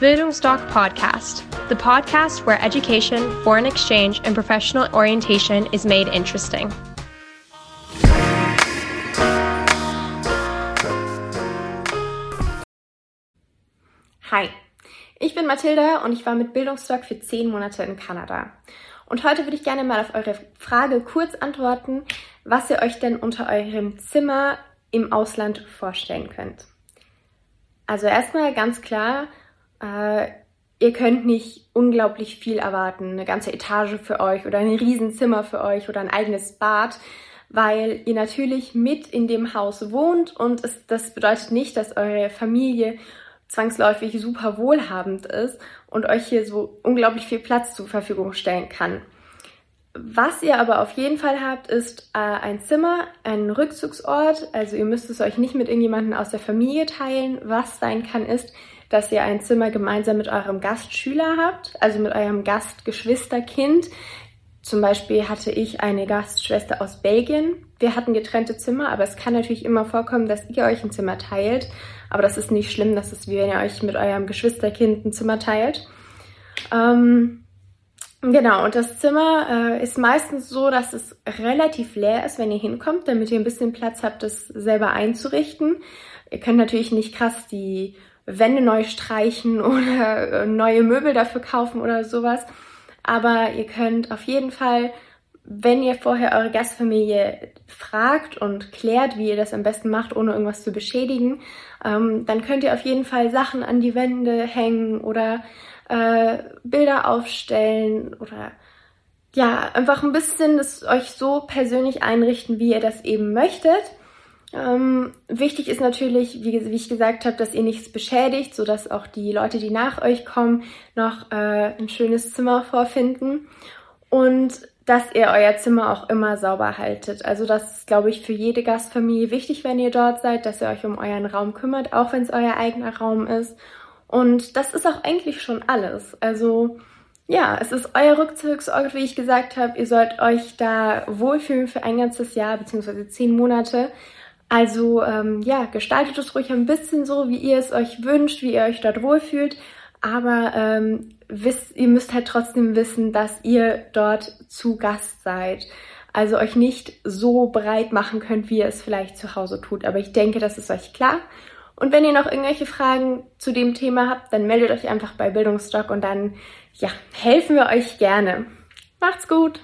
Bildungsdoc Podcast, the podcast where education, foreign exchange, and professional orientation is made interesting. Hi, ich bin Mathilda und ich war mit Bildungsdoc für zehn Monate in Kanada. Und heute würde ich gerne mal auf eure Frage kurz antworten, was ihr euch denn unter eurem Zimmer im Ausland vorstellen könnt. Also erstmal ganz klar, äh, ihr könnt nicht unglaublich viel erwarten, eine ganze Etage für euch oder ein Riesenzimmer für euch oder ein eigenes Bad, weil ihr natürlich mit in dem Haus wohnt und es, das bedeutet nicht, dass eure Familie zwangsläufig super wohlhabend ist und euch hier so unglaublich viel Platz zur Verfügung stellen kann. Was ihr aber auf jeden Fall habt, ist äh, ein Zimmer, ein Rückzugsort. Also ihr müsst es euch nicht mit irgendjemandem aus der Familie teilen. Was sein kann, ist, dass ihr ein Zimmer gemeinsam mit eurem Gastschüler habt, also mit eurem Gastgeschwisterkind. Zum Beispiel hatte ich eine Gastschwester aus Belgien. Wir hatten getrennte Zimmer, aber es kann natürlich immer vorkommen, dass ihr euch ein Zimmer teilt. Aber das ist nicht schlimm, das ist wie wenn ihr euch mit eurem Geschwisterkind ein Zimmer teilt. Ähm, genau, und das Zimmer äh, ist meistens so, dass es relativ leer ist, wenn ihr hinkommt, damit ihr ein bisschen Platz habt, das selber einzurichten. Ihr könnt natürlich nicht krass die Wände neu streichen oder äh, neue Möbel dafür kaufen oder sowas. Aber ihr könnt auf jeden Fall, wenn ihr vorher eure Gastfamilie fragt und klärt, wie ihr das am besten macht, ohne irgendwas zu beschädigen, ähm, dann könnt ihr auf jeden Fall Sachen an die Wände hängen oder äh, Bilder aufstellen oder ja, einfach ein bisschen das euch so persönlich einrichten, wie ihr das eben möchtet. Ähm, wichtig ist natürlich, wie, wie, ich gesagt habe, dass ihr nichts beschädigt, sodass auch die Leute, die nach euch kommen, noch äh, ein schönes Zimmer vorfinden und dass ihr euer Zimmer auch immer sauber haltet. Also das ist, glaube ich, für jede Gastfamilie wichtig, wenn ihr dort seid, dass ihr euch um euren Raum kümmert, auch wenn es euer eigener Raum ist. Und das ist auch eigentlich schon alles. Also ja, es ist euer Rückzugsort, wie ich gesagt habe. Ihr sollt euch da wohlfühlen für ein ganzes Jahr beziehungsweise zehn Monate. Also ähm, ja, gestaltet es ruhig ein bisschen so, wie ihr es euch wünscht, wie ihr euch dort wohlfühlt. Aber ähm, wisst, ihr müsst halt trotzdem wissen, dass ihr dort zu Gast seid. Also euch nicht so breit machen könnt, wie ihr es vielleicht zu Hause tut. Aber ich denke, das ist euch klar. Und wenn ihr noch irgendwelche Fragen zu dem Thema habt, dann meldet euch einfach bei Bildungsstock und dann ja, helfen wir euch gerne. Macht's gut!